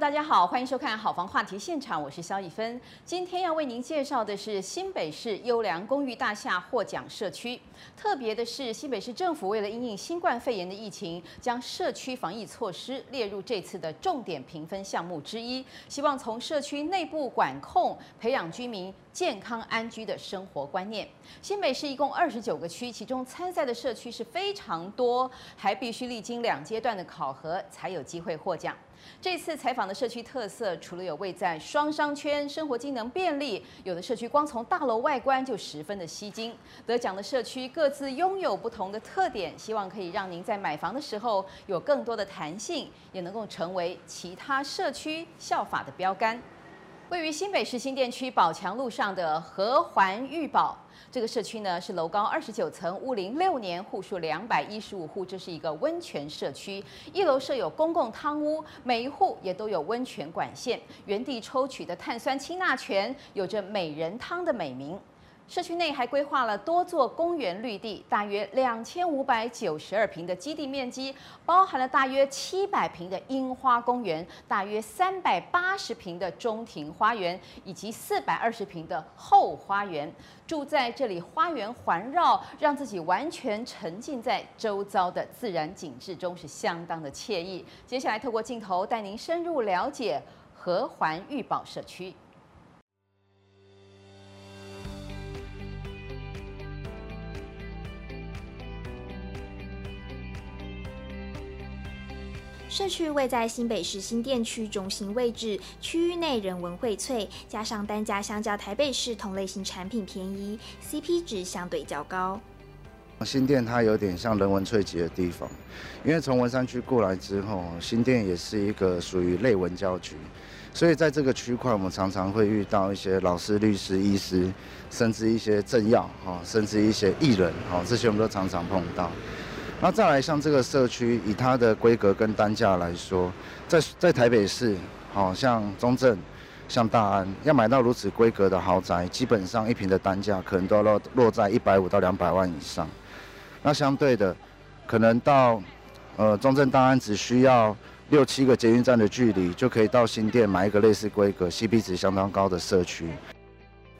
大家好，欢迎收看《好房话题现场》，我是萧逸芬。今天要为您介绍的是新北市优良公寓大厦获奖社区。特别的是，新北市政府为了因应新冠肺炎的疫情，将社区防疫措施列入这次的重点评分项目之一，希望从社区内部管控，培养居民健康安居的生活观念。新北市一共二十九个区，其中参赛的社区是非常多，还必须历经两阶段的考核才有机会获奖。这次采访的社区特色，除了有位在双商圈、生活机能便利，有的社区光从大楼外观就十分的吸睛。得奖的社区各自拥有不同的特点，希望可以让您在买房的时候有更多的弹性，也能够成为其他社区效法的标杆。位于新北市新店区宝强路上的和环御宝。这个社区呢是楼高二十九层，屋龄六年，户数两百一十五户，这是一个温泉社区。一楼设有公共汤屋，每一户也都有温泉管线，原地抽取的碳酸氢钠泉，有着美人汤的美名。社区内还规划了多座公园绿地，大约两千五百九十二平的基地面积，包含了大约七百平的樱花公园，大约三百八十平的中庭花园，以及四百二十平的后花园。住在这里，花园环绕，让自己完全沉浸在周遭的自然景致中，是相当的惬意。接下来透过镜头带您深入了解和环愈宝社区。社区位在新北市新店区中心位置，区域内人文荟萃，加上单价相较台北市同类型产品便宜，CP 值相对较高。新店它有点像人文萃集的地方，因为从文山区过来之后，新店也是一个属于类文教局，所以在这个区块，我们常常会遇到一些老师、律师、医师，甚至一些政要，哈，甚至一些艺人，哈，这些我们都常常碰到。那再来像这个社区，以它的规格跟单价来说，在在台北市，好像中正、像大安，要买到如此规格的豪宅，基本上一坪的单价可能都要落落在一百五到两百万以上。那相对的，可能到呃中正、大安只需要六七个捷运站的距离，就可以到新店买一个类似规格、CP 值相当高的社区。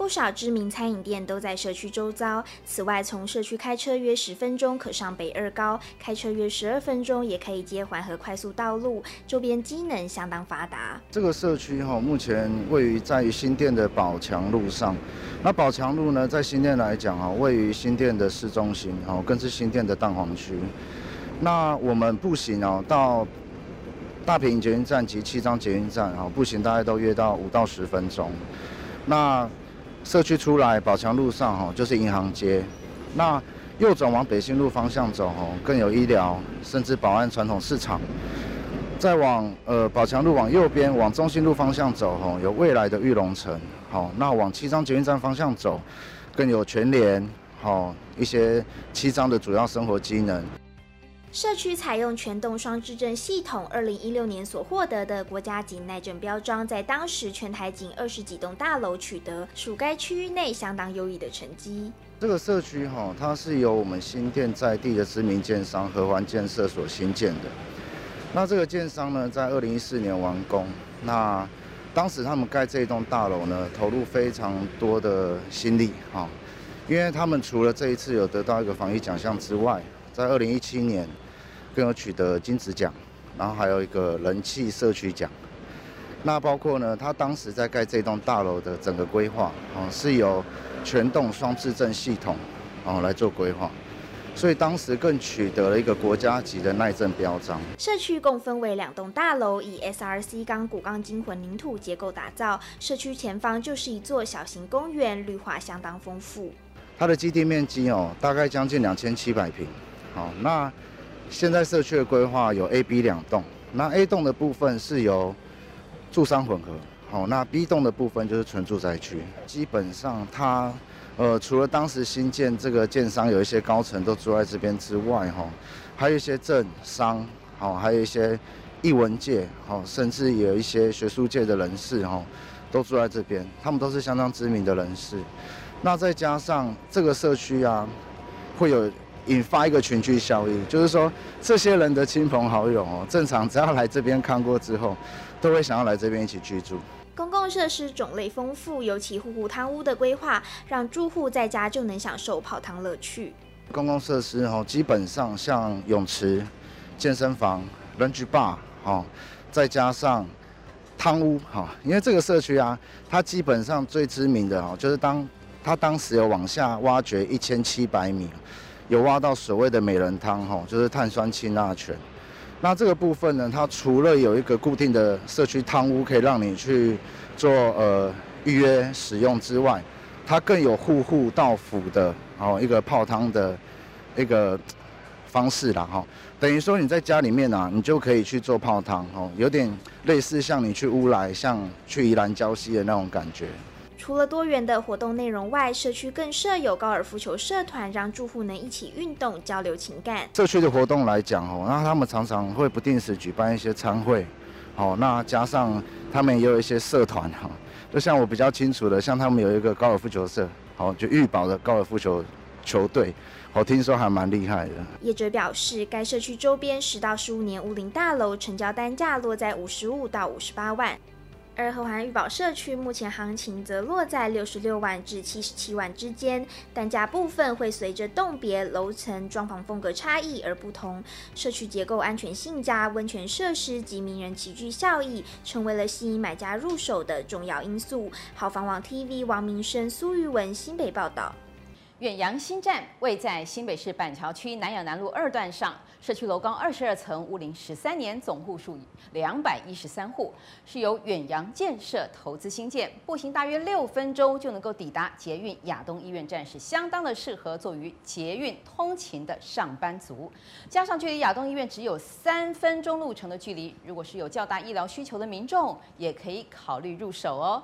不少知名餐饮店都在社区周遭。此外，从社区开车约十分钟可上北二高，开车约十二分钟也可以接环河快速道路，周边机能相当发达。这个社区哈，目前位于在于新店的宝强路上。那宝强路呢，在新店来讲哈，位于新店的市中心，哦，更是新店的蛋黄区。那我们步行哦，到大坪捷运站及七张捷运站，哈，步行大概都约到五到十分钟。那社区出来，宝强路上哈就是银行街，那右转往北新路方向走哈，更有医疗，甚至保安传统市场。再往呃宝强路往右边往中心路方向走哈，有未来的玉龙城。好，那往七张捷运站方向走，更有全联，好一些七张的主要生活机能。社区采用全栋双制震系统，二零一六年所获得的国家级耐震标章，在当时全台仅二十几栋大楼取得，属该区域内相当优异的成绩。这个社区哈，它是由我们新店在地的知名建商和环建设所新建的。那这个建商呢，在二零一四年完工。那当时他们盖这一栋大楼呢，投入非常多的心力哈，因为他们除了这一次有得到一个防疫奖项之外，在二零一七年。更有取得金质奖，然后还有一个人气社区奖。那包括呢，他当时在盖这栋大楼的整个规划，哦，是由全栋双制政系统，哦来做规划，所以当时更取得了一个国家级的耐震标章。社区共分为两栋大楼，以 SRC 钢骨钢筋混凝土结构打造。社区前方就是一座小型公园，绿化相当丰富。它的基地面积哦，大概将近两千七百平。好，那。现在社区的规划有 A、B 两栋，那 A 栋的部分是由住商混合，好，那 B 栋的部分就是纯住宅区。基本上它，呃，除了当时新建这个建商有一些高层都住在这边之外，哈，还有一些政商，好，还有一些艺文界，好，甚至有一些学术界的人士，哈，都住在这边，他们都是相当知名的人士。那再加上这个社区啊，会有。引发一个群聚效应，就是说这些人的亲朋好友哦，正常只要来这边看过之后，都会想要来这边一起居住。公共设施种类丰富，尤其户户汤屋的规划，让住户在家就能享受泡汤乐趣。公共设施哦，基本上像泳池、健身房、Lunch Bar 哦，再加上汤屋哈，因为这个社区啊，它基本上最知名的哦，就是当它当时有往下挖掘一千七百米，有挖到所谓的美人汤哈，就是碳酸氢钠泉。那这个部分呢，它除了有一个固定的社区汤屋可以让你去做呃预约使用之外，它更有户户到府的哦一个泡汤的一个方式啦哈。等于说你在家里面啊，你就可以去做泡汤哦，有点类似像你去乌来、像去宜兰礁溪的那种感觉。除了多元的活动内容外，社区更设有高尔夫球社团，让住户能一起运动、交流情感。社区的活动来讲，哦，那他们常常会不定时举办一些餐会，哦，那加上他们也有一些社团，哈，就像我比较清楚的，像他们有一个高尔夫球社，哦，就玉宝的高尔夫球球队，我听说还蛮厉害的。业者表示，该社区周边十到十五年屋龄大楼成交单价落在五十五到五十八万。而和环玉宝社区目前行情则落在六十六万至七十七万之间，单价部分会随着栋别、楼层、装潢风格差异而不同。社区结构安全性佳，温泉设施及名人齐聚效益，成为了吸引买家入手的重要因素。好房网 TV 王明生、苏玉文新北报道。远洋新站位在新北市板桥区南雅南路二段上，社区楼高二十二层，屋龄十三年，总户数两百一十三户，是由远洋建设投资兴建，步行大约六分钟就能够抵达捷运亚东医院站，是相当的适合作于捷运通勤的上班族。加上距离亚东医院只有三分钟路程的距离，如果是有较大医疗需求的民众，也可以考虑入手哦。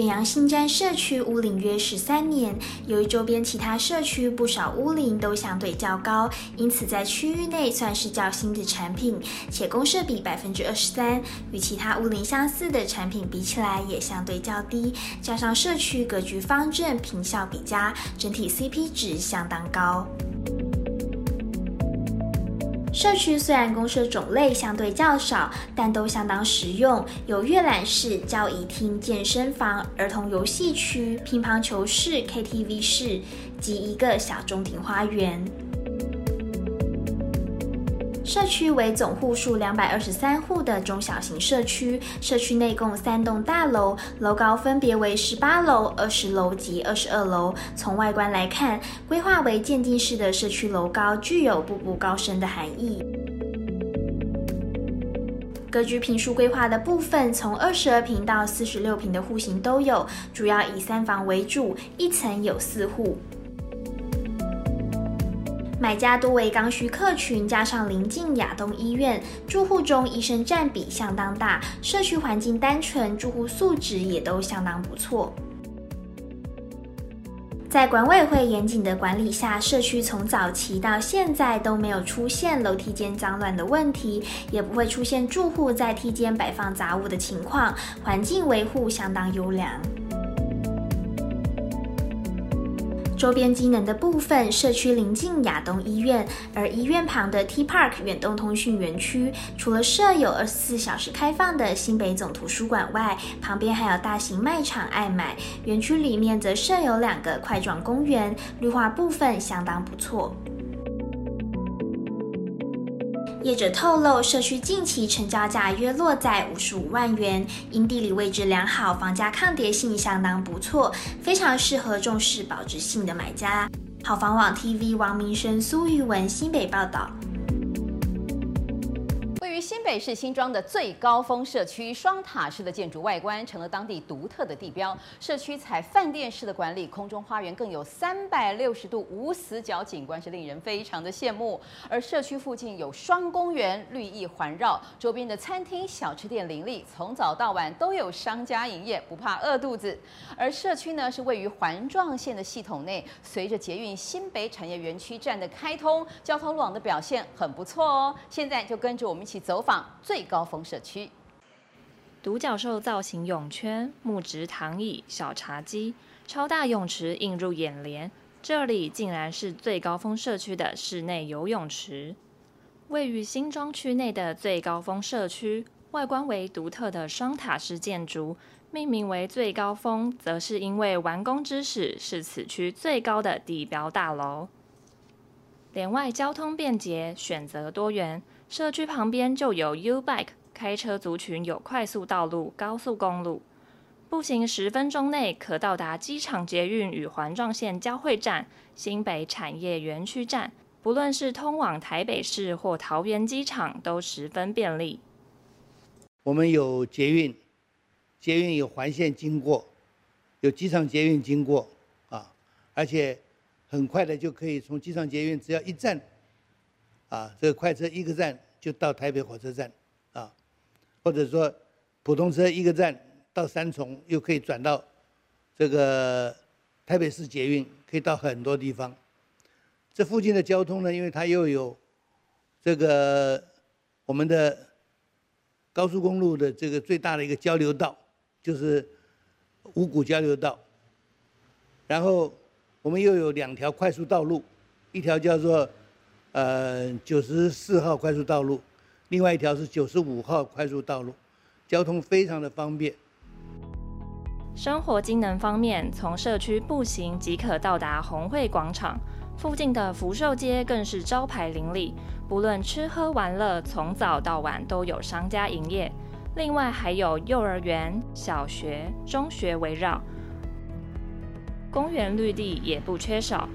远洋新站社区屋龄约十三年，由于周边其他社区不少屋龄都相对较高，因此在区域内算是较新的产品，且公设比百分之二十三，与其他屋龄相似的产品比起来也相对较低。加上社区格局方正，坪效比佳，整体 CP 值相当高。社区虽然公设种类相对较少，但都相当实用，有阅览室、交谊厅、健身房、儿童游戏区、乒乓球室、KTV 室及一个小中庭花园。社区为总户数两百二十三户的中小型社区，社区内共三栋大楼，楼高分别为十八楼、二十楼及二十二楼。从外观来看，规划为渐进式的社区楼高，具有步步高升的含义。格局平数规划的部分，从二十二平到四十六平的户型都有，主要以三房为主，一层有四户。买家多为刚需客群，加上临近亚东医院，住户中医生占比相当大。社区环境单纯，住户素质也都相当不错。在管委会严谨的管理下，社区从早期到现在都没有出现楼梯间脏乱的问题，也不会出现住户在梯间摆放杂物的情况，环境维护相当优良。周边机能的部分，社区临近亚东医院，而医院旁的 T Park 远东通讯园区，除了设有二十四小时开放的新北总图书馆外，旁边还有大型卖场爱买。园区里面则设有两个块状公园，绿化部分相当不错。业者透露，社区近期成交价约落在五十五万元，因地理位置良好，房价抗跌性相当不错，非常适合重视保值性的买家。好房网 TV 王明生、苏玉文新北报道。新北市新庄的最高峰社区，双塔式的建筑外观成了当地独特的地标。社区采饭店式的管理，空中花园更有三百六十度无死角景观，是令人非常的羡慕。而社区附近有双公园，绿意环绕，周边的餐厅、小吃店林立，从早到晚都有商家营业，不怕饿肚子。而社区呢，是位于环状线的系统内，随着捷运新北产业园区站的开通，交通路网的表现很不错哦。现在就跟着我们一起走。走访最高峰社区。独角兽造型泳圈、木质躺椅、小茶几、超大泳池映入眼帘。这里竟然是最高峰社区的室内游泳池。位于新庄区内的最高峰社区，外观为独特的双塔式建筑，命名为最高峰，则是因为完工之时是此区最高的地标大楼。连外交通便捷，选择多元，社区旁边就有 U Bike，开车族群有快速道路、高速公路，步行十分钟内可到达机场捷运与环状线交汇站新北产业园区站。不论是通往台北市或桃园机场，都十分便利。我们有捷运，捷运有环线经过，有机场捷运经过，啊，而且很快的就可以从机场捷运只要一站，啊，这个快车一个站就到台北火车站，啊，或者说普通车一个站到三重，又可以转到这个台北市捷运，可以到很多地方。这附近的交通呢，因为它又有这个我们的高速公路的这个最大的一个交流道，就是五股交流道。然后我们又有两条快速道路，一条叫做呃九十四号快速道路，另外一条是九十五号快速道路，交通非常的方便。生活机能方面，从社区步行即可到达红会广场。附近的福寿街更是招牌林立，不论吃喝玩乐，从早到晚都有商家营业。另外还有幼儿园、小学、中学围绕，公园绿地也不缺少。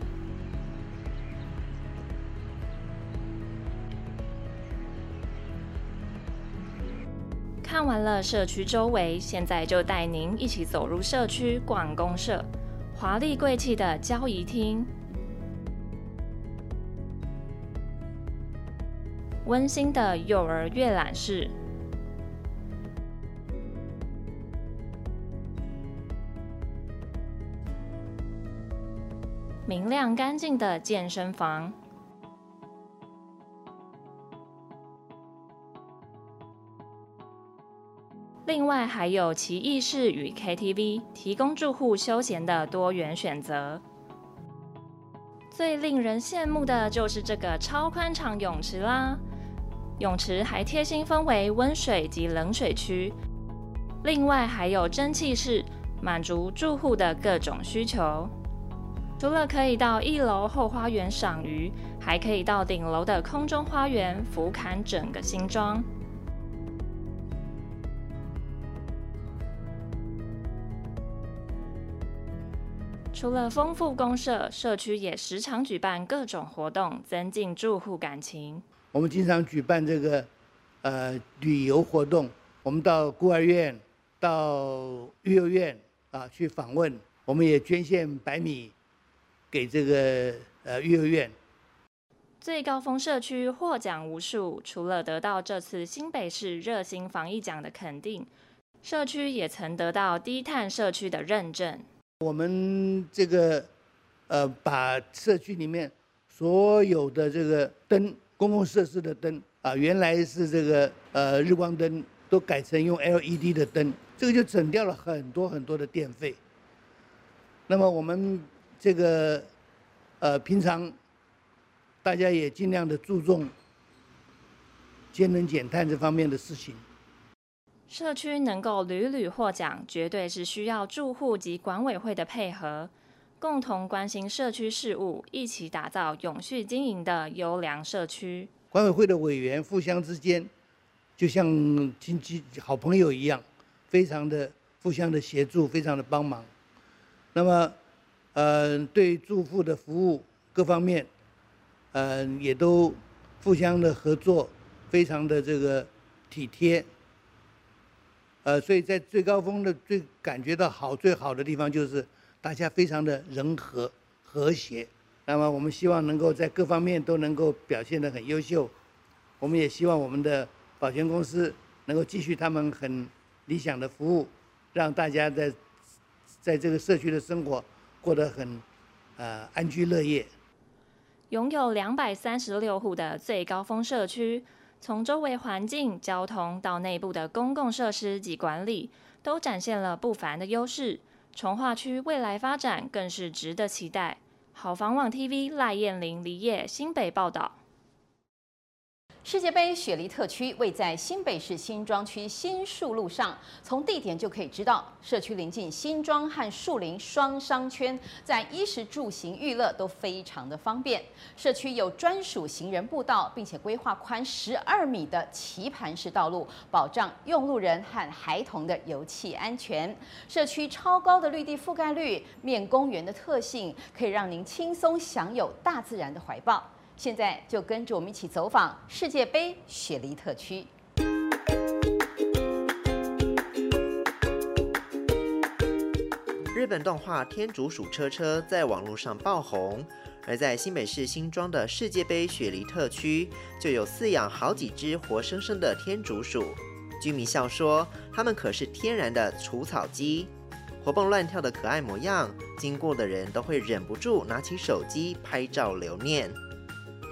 看完了社区周围，现在就带您一起走入社区逛公社，华丽贵气的交谊厅。温馨的幼儿阅览室，明亮干净的健身房，另外还有奇艺室与 KTV，提供住户休闲的多元选择。最令人羡慕的就是这个超宽敞泳池啦！泳池还贴心分为温水及冷水区，另外还有蒸汽室，满足住户的各种需求。除了可以到一楼后花园赏鱼，还可以到顶楼的空中花园俯瞰整个新庄。除了丰富公社，社区也时常举办各种活动，增进住户感情。我们经常举办这个，呃，旅游活动。我们到孤儿院、到育幼院啊去访问。我们也捐献白米给这个呃育幼院。最高峰社区获奖无数，除了得到这次新北市热心防疫奖的肯定，社区也曾得到低碳社区的认证。我们这个呃，把社区里面所有的这个灯。公共设施的灯啊，原来是这个呃日光灯，都改成用 LED 的灯，这个就省掉了很多很多的电费。那么我们这个呃平常大家也尽量的注重节能减碳这方面的事情。社区能够屡屡获奖，绝对是需要住户及管委会的配合。共同关心社区事务，一起打造永续经营的优良社区。管委会的委员互相之间，就像亲戚、好朋友一样，非常的互相的协助，非常的帮忙。那么，呃，对住户的服务各方面，呃，也都互相的合作，非常的这个体贴。呃，所以在最高峰的最感觉到好、最好的地方就是。大家非常的人和和谐，那么我们希望能够在各方面都能够表现得很优秀。我们也希望我们的保全公司能够继续他们很理想的服务，让大家在在这个社区的生活过得很呃安居乐业。拥有两百三十六户的最高峰社区，从周围环境、交通到内部的公共设施及管理，都展现了不凡的优势。从化区未来发展更是值得期待。好房网 TV 赖燕玲、黎业新北报道。世界杯雪梨特区位在新北市新庄区新树路上，从地点就可以知道，社区临近新庄和树林双商圈，在衣食住行娱乐都非常的方便。社区有专属行人步道，并且规划宽十二米的棋盘式道路，保障用路人和孩童的游憩安全。社区超高的绿地覆盖率，面公园的特性，可以让您轻松享有大自然的怀抱。现在就跟着我们一起走访世界杯雪梨特区。日本动画《天竺鼠车车》在网络上爆红，而在新北市新庄的世界杯雪梨特区，就有饲养好几只活生生的天竺鼠。居民笑说，它们可是天然的除草机，活蹦乱跳的可爱模样，经过的人都会忍不住拿起手机拍照留念。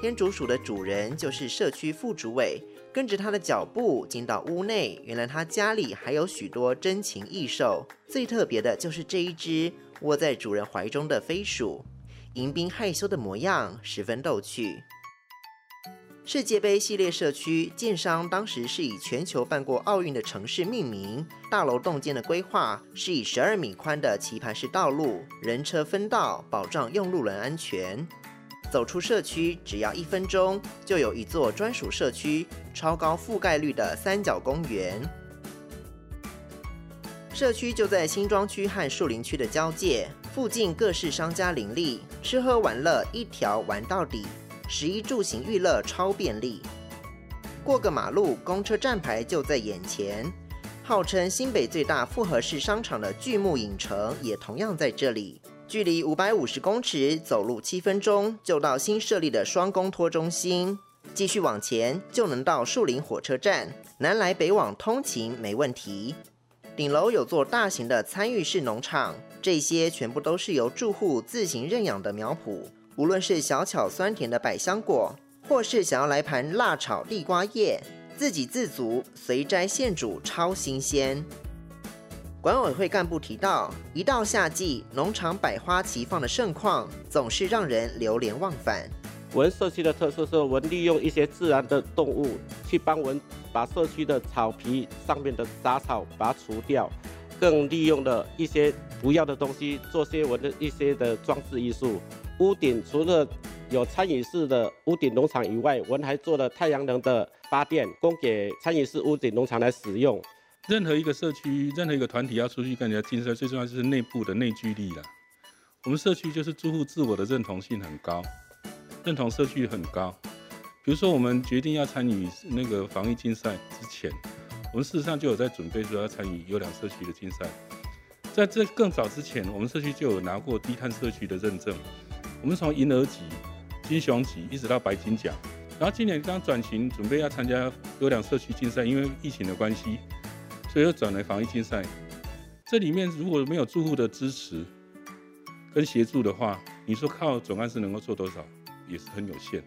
天竺鼠的主人就是社区副主委，跟着他的脚步进到屋内，原来他家里还有许多珍禽异兽。最特别的就是这一只窝在主人怀中的飞鼠，迎宾害羞的模样十分逗趣。世界杯系列社区建商当时是以全球办过奥运的城市命名，大楼洞见的规划是以十二米宽的棋盘式道路，人车分道，保障用路人安全。走出社区只要一分钟，就有一座专属社区、超高覆盖率的三角公园。社区就在新庄区和树林区的交界，附近各式商家林立，吃喝玩乐一条玩到底，食衣住行娱乐超便利。过个马路，公车站牌就在眼前。号称新北最大复合式商场的巨幕影城也同样在这里。距离五百五十公尺，走路七分钟就到新设立的双公托中心。继续往前就能到树林火车站，南来北往通勤没问题。顶楼有座大型的参与式农场，这些全部都是由住户自行认养的苗圃。无论是小巧酸甜的百香果，或是想要来盘辣炒地瓜叶，自给自足，随摘现煮，超新鲜。管委会干部提到，一到夏季，农场百花齐放的盛况，总是让人流连忘返。我们社区的特色是，我利用一些自然的动物，去帮我们把社区的草皮上面的杂草把它除掉，更利用了一些不要的东西，做些我的一些的装置艺术。屋顶除了有餐饮式的屋顶农场以外，我们还做了太阳能的发电，供给餐饮式屋顶农场来使用。任何一个社区，任何一个团体要出去跟人家竞赛，最重要就是内部的内聚力了。我们社区就是住户自我的认同性很高，认同社区很高。比如说，我们决定要参与那个防疫竞赛之前，我们事实上就有在准备说要参与优良社区的竞赛。在这更早之前，我们社区就有拿过低碳社区的认证。我们从银鹅级、金熊级一直到白金奖，然后今年刚转型准备要参加优良社区竞赛，因为疫情的关系。所以又转来防疫竞赛，这里面如果没有住户的支持跟协助的话，你说靠总干事能够做多少，也是很有限。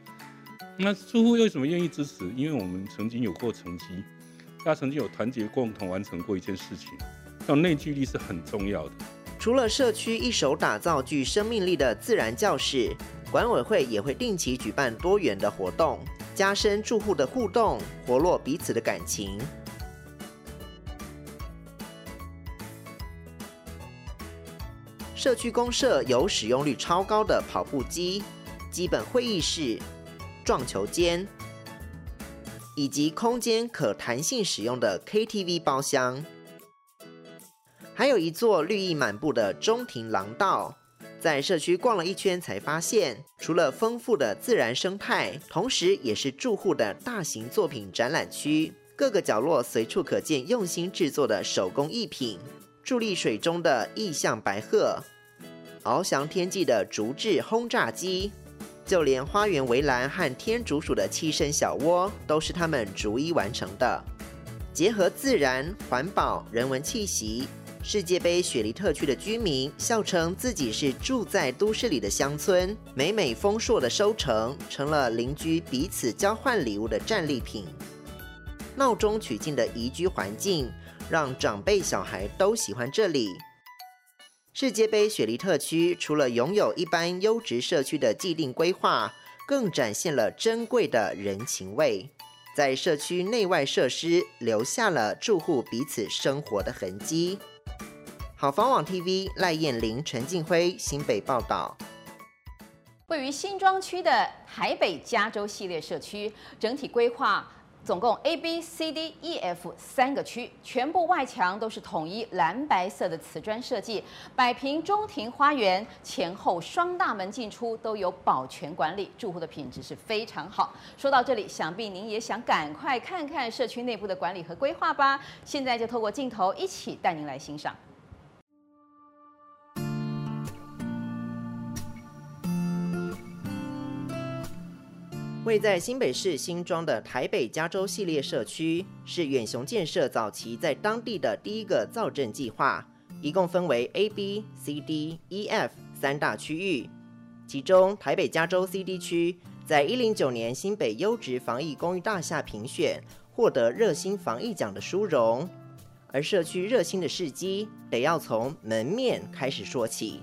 那住户为什么愿意支持？因为我们曾经有过成绩，大家曾经有团结共同完成过一件事情，这种内聚力是很重要的。除了社区一手打造具生命力的自然教室，管委会也会定期举办多元的活动，加深住户的互动，活络彼此的感情。社区公社有使用率超高的跑步机、基本会议室、撞球间，以及空间可弹性使用的 KTV 包厢，还有一座绿意满布的中庭廊道。在社区逛了一圈，才发现，除了丰富的自然生态，同时也是住户的大型作品展览区。各个角落随处可见用心制作的手工艺品，伫立水中的意象白鹤。翱翔天际的竹制轰炸机，就连花园围栏和天竺鼠的栖身小窝，都是他们逐一完成的。结合自然、环保、人文气息，世界杯雪梨特区的居民笑称自己是住在都市里的乡村。美美丰硕的收成，成了邻居彼此交换礼物的战利品。闹中取静的宜居环境，让长辈小孩都喜欢这里。世界杯雪梨特区除了拥有一般优质社区的既定规划，更展现了珍贵的人情味，在社区内外设施留下了住户彼此生活的痕迹。好房网 TV 赖燕玲、陈静辉新北报道。位于新庄区的台北加州系列社区，整体规划总共 A、B、C、D、E、F 三个区，全部外墙都是统一蓝白色的瓷砖设计，百平中庭花园，前后双大门进出都有保全管理，住户的品质是非常好。说到这里，想必您也想赶快看看社区内部的管理和规划吧？现在就透过镜头一起带您来欣赏。位在新北市新庄的台北加州系列社区，是远雄建设早期在当地的第一个造镇计划，一共分为 A、B、C、D、E、F 三大区域。其中台北加州 CD 区，在一零九年新北优质防疫公寓大厦评选，获得热心防疫奖的殊荣。而社区热心的事迹，得要从门面开始说起。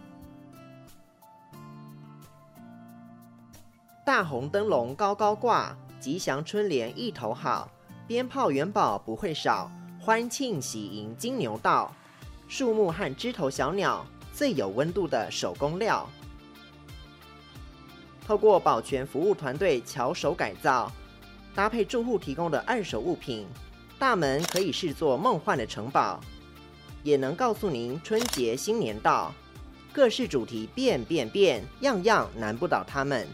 大红灯笼高高挂，吉祥春联一头好，鞭炮元宝不会少，欢庆喜迎金牛到。树木和枝头小鸟，最有温度的手工料。透过保全服务团队巧手改造，搭配住户提供的二手物品，大门可以视作梦幻的城堡，也能告诉您春节新年到。各式主题变变变，样样难不倒他们。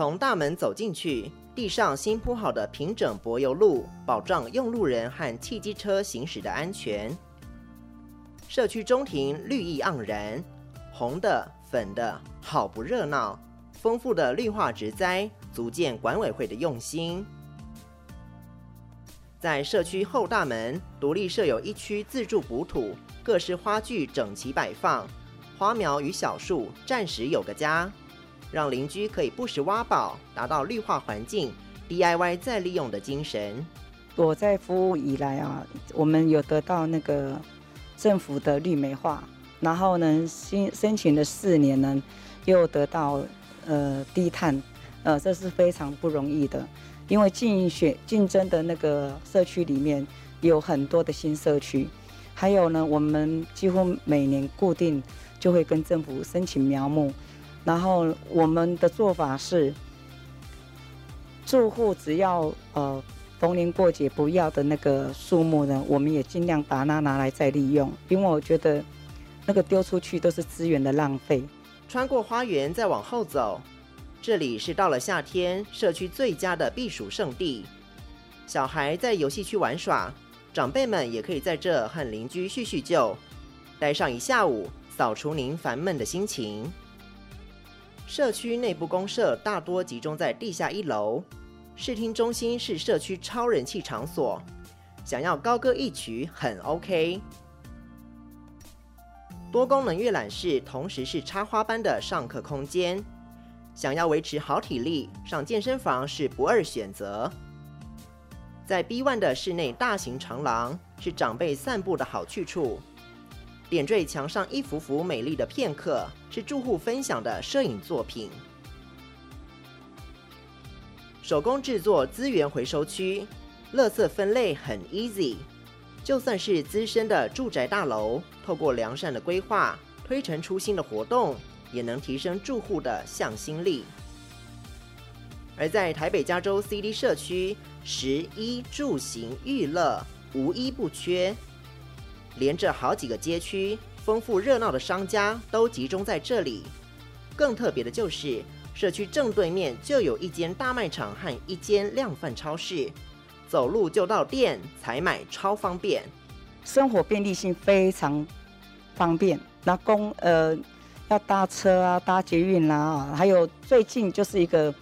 从大门走进去，地上新铺好的平整柏油路，保障用路人和汽机车行驶的安全。社区中庭绿意盎然，红的、粉的，好不热闹。丰富的绿化植栽，足见管委会的用心。在社区后大门，独立设有一区自助补土，各式花具整齐摆放，花苗与小树暂时有个家。让邻居可以不时挖宝，达到绿化环境、DIY 再利用的精神。我在服务以来啊，我们有得到那个政府的绿美化，然后呢，申申请了四年呢，又得到呃低碳，呃，这是非常不容易的。因为竞选竞争的那个社区里面有很多的新社区，还有呢，我们几乎每年固定就会跟政府申请苗木。然后我们的做法是，住户只要呃逢年过节不要的那个树木呢，我们也尽量把它拿来再利用，因为我觉得那个丢出去都是资源的浪费。穿过花园再往后走，这里是到了夏天社区最佳的避暑胜地。小孩在游戏区玩耍，长辈们也可以在这和邻居叙叙旧，待上一下午，扫除您烦闷的心情。社区内部公设大多集中在地下一楼，视听中心是社区超人气场所，想要高歌一曲很 OK。多功能阅览室同时是插花般的上课空间，想要维持好体力，上健身房是不二选择。在 B1 的室内大型长廊是长辈散步的好去处。点缀墙上一幅幅美丽的片刻，是住户分享的摄影作品。手工制作资源回收区，垃圾分类很 easy。就算是资深的住宅大楼，透过良善的规划，推陈出新的活动，也能提升住户的向心力。而在台北加州 CD 社区，食衣住行娱乐无一不缺。连着好几个街区，丰富热闹的商家都集中在这里。更特别的就是，社区正对面就有一间大卖场和一间量贩超市，走路就到店采买，超方便。生活便利性非常方便。那公呃要搭车啊，搭捷运啦，还有最近就是一个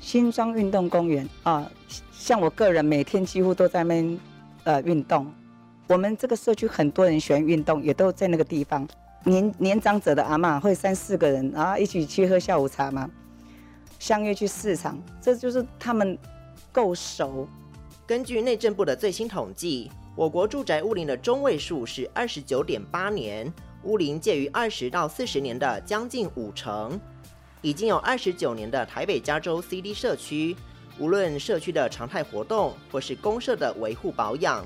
新庄运动公园啊，像我个人每天几乎都在那边呃运动。我们这个社区很多人喜欢运动，也都在那个地方。年年长者的阿嬷会三四个人，然后一起去喝下午茶嘛，相约去市场，这就是他们够熟。根据内政部的最新统计，我国住宅屋龄的中位数是二十九点八年，屋龄介于二十到四十年的将近五成。已经有二十九年的台北加州 CD 社区，无论社区的常态活动或是公社的维护保养，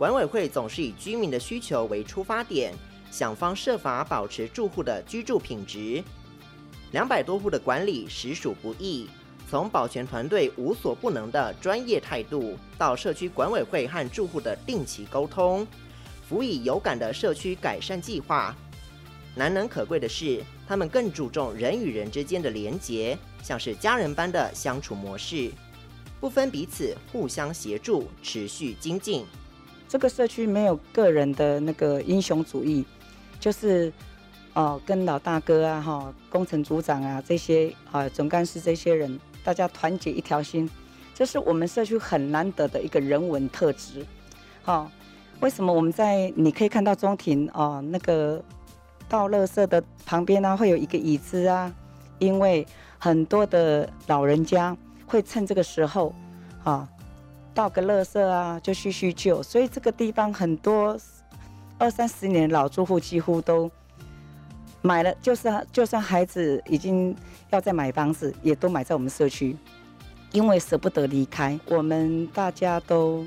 管委会总是以居民的需求为出发点，想方设法保持住户的居住品质。两百多户的管理实属不易，从保全团队无所不能的专业态度，到社区管委会和住户的定期沟通，辅以有感的社区改善计划。难能可贵的是，他们更注重人与人之间的连结，像是家人般的相处模式，不分彼此，互相协助，持续精进。这个社区没有个人的那个英雄主义，就是哦、跟老大哥啊、哈工程组长啊这些啊、总干事这些人，大家团结一条心，这是我们社区很难得的一个人文特质。好、哦，为什么我们在你可以看到中庭哦、那个。倒垃圾的旁边呢，会有一个椅子啊，因为很多的老人家会趁这个时候，啊，倒个垃圾啊，就叙叙旧，所以这个地方很多二三十年老住户几乎都买了，就是就算孩子已经要再买房子，也都买在我们社区，因为舍不得离开，我们大家都。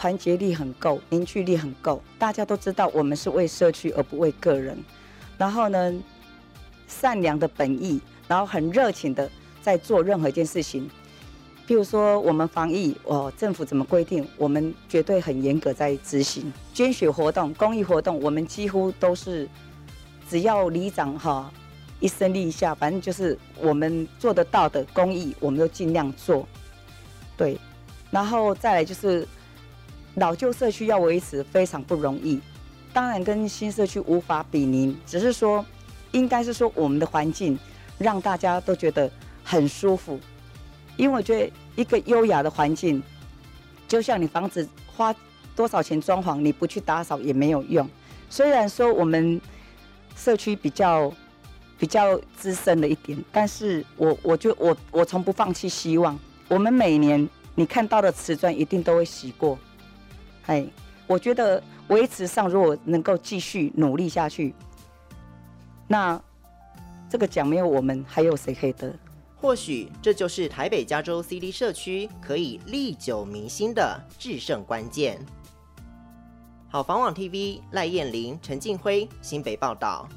团结力很够，凝聚力很够，大家都知道我们是为社区而不为个人。然后呢，善良的本意，然后很热情的在做任何一件事情。譬如说我们防疫，哦，政府怎么规定，我们绝对很严格在执行。捐血活动、公益活动，我们几乎都是只要里长哈一声令下，反正就是我们做得到的公益，我们都尽量做。对，然后再来就是。老旧社区要维持非常不容易，当然跟新社区无法比拟，只是说，应该是说我们的环境让大家都觉得很舒服，因为我觉得一个优雅的环境，就像你房子花多少钱装潢，你不去打扫也没有用。虽然说我们社区比较比较资深了一点，但是我我就我我从不放弃希望，我们每年你看到的瓷砖一定都会洗过。哎，我觉得维持上如果能够继续努力下去，那这个奖没有我们，还有谁可以得？或许这就是台北加州 CD 社区可以历久弥新的制胜关键。好房网 TV 赖燕玲、陈静辉新北报道。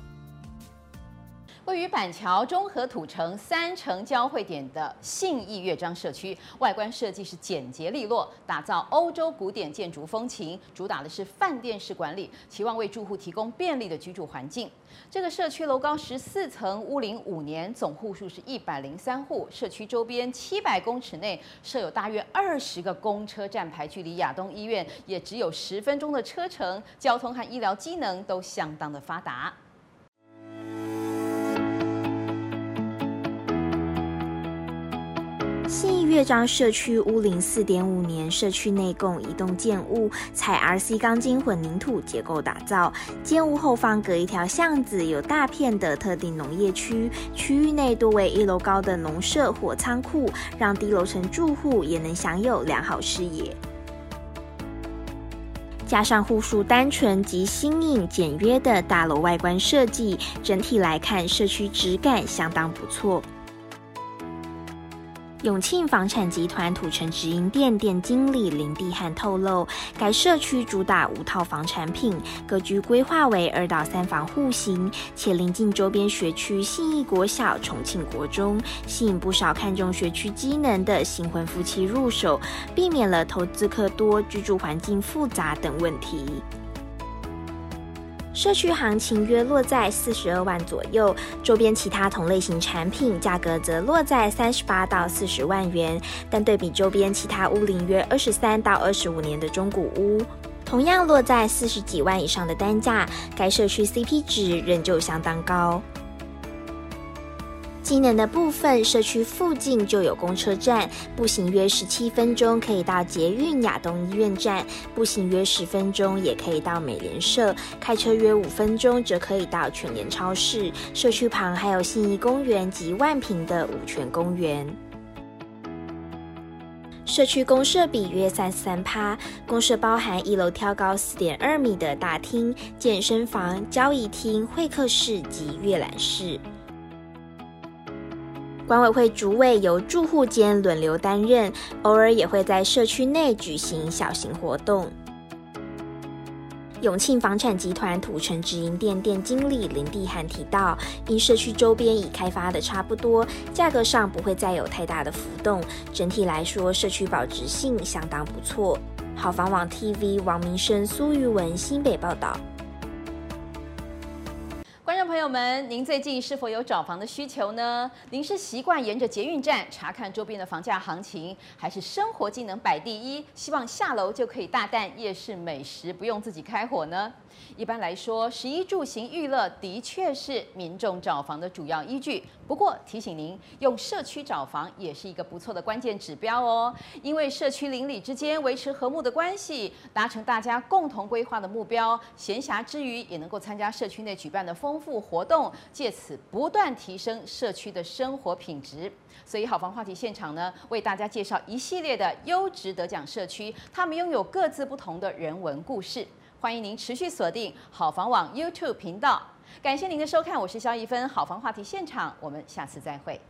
位于板桥中和土城三城交汇点的信义乐章社区，外观设计是简洁利落，打造欧洲古典建筑风情，主打的是饭店式管理，期望为住户提供便利的居住环境。这个社区楼高十四层，屋龄五年，总户数是一百零三户。社区周边七百公尺内设有大约二十个公车站牌，距离亚东医院也只有十分钟的车程，交通和医疗机能都相当的发达。信义乐章社区屋龄四点五年，社区内共一栋建物，采 RC 钢筋混凝土结构打造。建物后方隔一条巷子，有大片的特定农业区，区域内多为一楼高的农舍或仓库，让低楼层住户也能享有良好视野。加上户数单纯及新颖简约的大楼外观设计，整体来看，社区质感相当不错。永庆房产集团土城直营店店经理林地汉透露，该社区主打五套房产品，格局规划为二到三房户型，且临近周边学区信义国小、重庆国中，吸引不少看重学区机能的新婚夫妻入手，避免了投资客多、居住环境复杂等问题。社区行情约落在四十二万左右，周边其他同类型产品价格则落在三十八到四十万元。但对比周边其他屋龄约二十三到二十五年的中古屋，同样落在四十几万以上的单价，该社区 CP 值仍旧相当高。机能的部分，社区附近就有公车站，步行约十七分钟可以到捷运亚东医院站，步行约十分钟也可以到美联社，开车约五分钟则可以到全联超市。社区旁还有信义公园及万平的五权公园。社区公设比约三十三趴，公设包含一楼挑高四点二米的大厅、健身房、交易厅、会客室及阅览室。管委会主委由住户间轮流担任，偶尔也会在社区内举行小型活动。永庆房产集团土城直营店店经理林地涵提到，因社区周边已开发的差不多，价格上不会再有太大的浮动。整体来说，社区保值性相当不错。好房网 TV 王明生、苏玉文新北报道。朋友们，您最近是否有找房的需求呢？您是习惯沿着捷运站查看周边的房价行情，还是生活技能摆第一，希望下楼就可以大啖夜市美食，不用自己开火呢？一般来说，食衣住行娱乐的确是民众找房的主要依据。不过提醒您，用社区找房也是一个不错的关键指标哦。因为社区邻里之间维持和睦的关系，达成大家共同规划的目标，闲暇之余也能够参加社区内举办的丰富活动，借此不断提升社区的生活品质。所以好房话题现场呢，为大家介绍一系列的优质得奖社区，他们拥有各自不同的人文故事。欢迎您持续锁定好房网 YouTube 频道，感谢您的收看，我是肖一芬，好房话题现场，我们下次再会。